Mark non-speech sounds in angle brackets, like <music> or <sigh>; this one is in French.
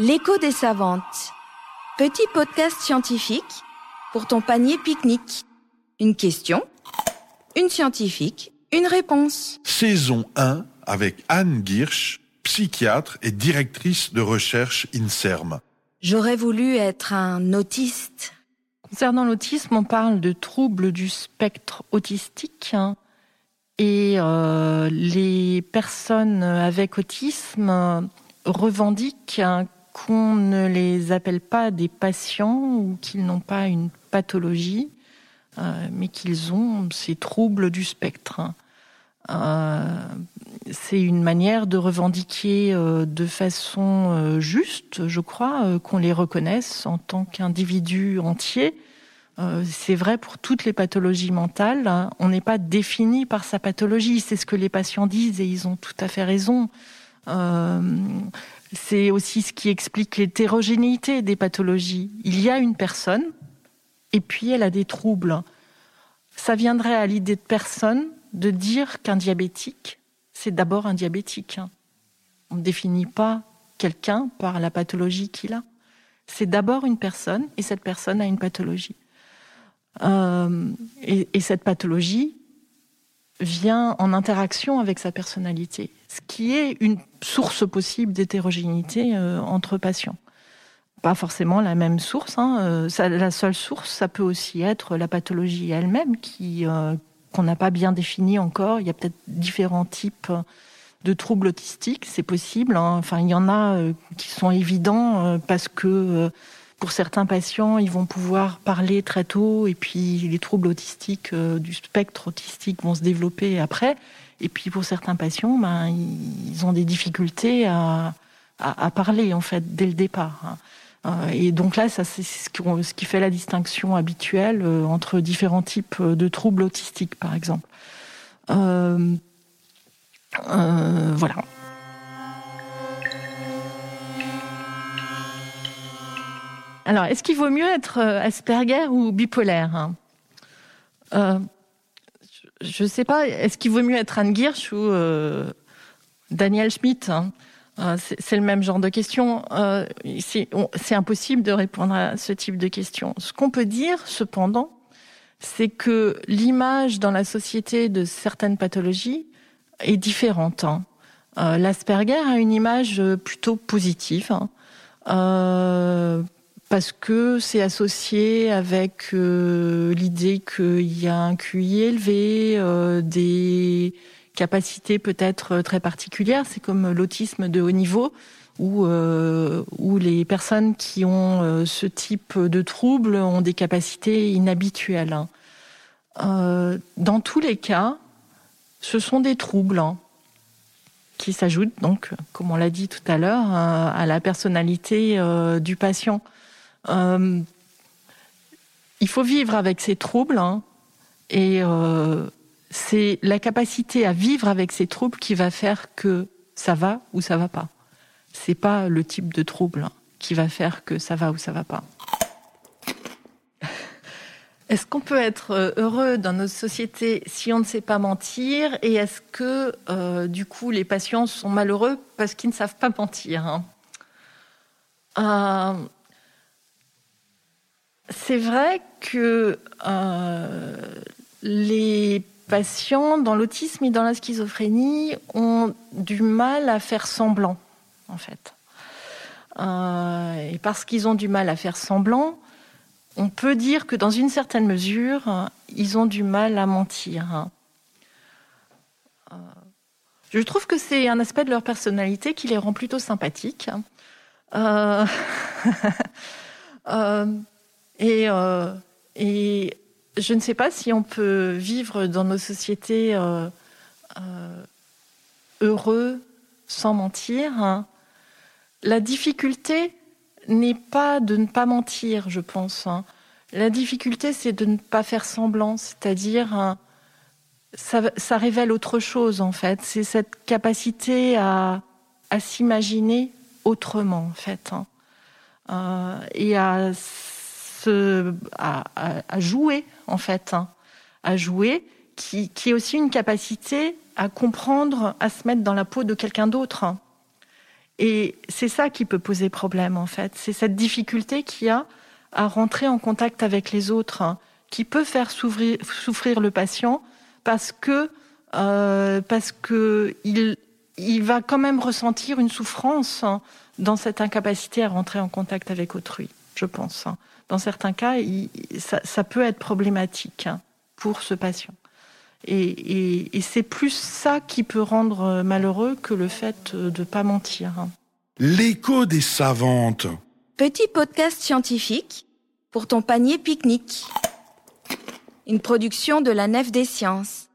L'écho des savantes. Petit podcast scientifique pour ton panier pique-nique. Une question, une scientifique, une réponse. Saison 1 avec Anne Girsch, psychiatre et directrice de recherche INSERM. J'aurais voulu être un autiste. Concernant l'autisme, on parle de troubles du spectre autistique. hein, et euh, les personnes avec autisme revendiquent hein, qu'on ne les appelle pas des patients ou qu'ils n'ont pas une pathologie, euh, mais qu'ils ont ces troubles du spectre. Euh, c'est une manière de revendiquer euh, de façon juste, je crois, qu'on les reconnaisse en tant qu'individus entiers. C'est vrai pour toutes les pathologies mentales. hein. On n'est pas défini par sa pathologie. C'est ce que les patients disent et ils ont tout à fait raison. Euh, c'est aussi ce qui explique l'hétérogénéité des pathologies. Il y a une personne et puis elle a des troubles. Ça viendrait à l'idée de personne de dire qu'un diabétique, c'est d'abord un diabétique. On ne définit pas quelqu'un par la pathologie qu'il a. C'est d'abord une personne et cette personne a une pathologie. Euh, et cette pathologie vient en interaction avec sa personnalité, ce qui est une source possible d'hétérogénéité euh, entre patients. Pas forcément la même source. hein, euh, la seule source, ça peut aussi être la pathologie elle-même, qui euh, qu'on n'a pas bien définie encore. Il y a peut-être différents types de troubles autistiques, c'est possible. hein. Enfin, il y en a qui sont évidents parce que pour certains patients, ils vont pouvoir parler très tôt et puis les troubles autistiques euh, du spectre autistique vont se développer après. Et puis pour certains patients, ben, ils ont des difficultés à, à, parler en fait dès le départ. hein. Euh, Et donc là, ça c'est ce qui, ce qui fait la distinction habituelle euh, entre différents types de troubles autistiques, par exemple. Euh, euh, voilà. Alors, est-ce qu'il vaut mieux être euh, Asperger ou bipolaire hein? Euh, Je ne sais pas. Est-ce qu'il vaut mieux être Anne Girsch ou euh, Daniel Schmidt hein? C'est le même genre de question. C'est impossible de répondre à ce type de question. Ce qu'on peut dire, cependant, c'est que l'image dans la société de certaines pathologies est différente. hein. L'Asperger a une image plutôt positive. Parce que c'est associé avec euh, l'idée qu'il y a un QI élevé, euh, des capacités peut-être très particulières. C'est comme l'autisme de haut niveau, où, euh, où les personnes qui ont ce type de troubles ont des capacités inhabituelles. hein. Dans tous les cas, ce sont des troubles hein, qui s'ajoutent donc, comme on l'a dit tout à l'heure, à la personnalité du patient. Euh, il faut vivre avec ces troubles hein, et euh, c'est la capacité à vivre avec ces troubles qui va faire que ça va ou ça va pas. C'est pas le type de trouble hein, qui va faire que ça va ou ça va pas. <laughs> Est-ce qu'on peut être euh, heureux dans notre société si on ne sait pas mentir? Et est-ce que, du coup, les patients sont malheureux parce qu'ils ne savent pas mentir hein? C'est vrai que euh, les patients dans l'autisme et dans la schizophrénie ont du mal à faire semblant, en fait. Euh, et parce qu'ils ont du mal à faire semblant, on peut dire que dans une certaine mesure, ils ont du mal à mentir. Euh, Je trouve que c'est un aspect de leur personnalité qui les rend plutôt sympathiques. Euh, <laughs> et, euh, et je ne sais pas si on peut vivre dans nos sociétés euh, euh, heureux sans mentir. hein. La difficulté n'est pas de ne pas mentir, je pense. hein. La difficulté, c'est de ne pas faire semblant, c'est-à-dire hein, ça, révèle autre chose en fait. C'est cette capacité à, s'imaginer autrement en fait, et à, à, à- à jouer en fait, hein. à jouer, qui, qui est aussi une capacité à comprendre, à se mettre dans la peau de quelqu'un d'autre. hein. Et c'est ça qui peut poser problème, en fait. C'est cette difficulté qu'il y a à rentrer en contact avec les autres, hein, qui peut faire souffrir, souffrir le patient parce que, euh, parce que il, il va quand même ressentir une souffrance dans cette incapacité à rentrer en contact avec autrui, je pense. Hein. Dans certains cas, il, ça, ça, peut être problématique hein, pour ce patient. Et, et, et c'est plus ça qui peut rendre malheureux que le fait de ne pas mentir. Hein. L'écho des savantes. Petit podcast scientifique pour ton panier pique-nique. Une production de la Nef des Sciences.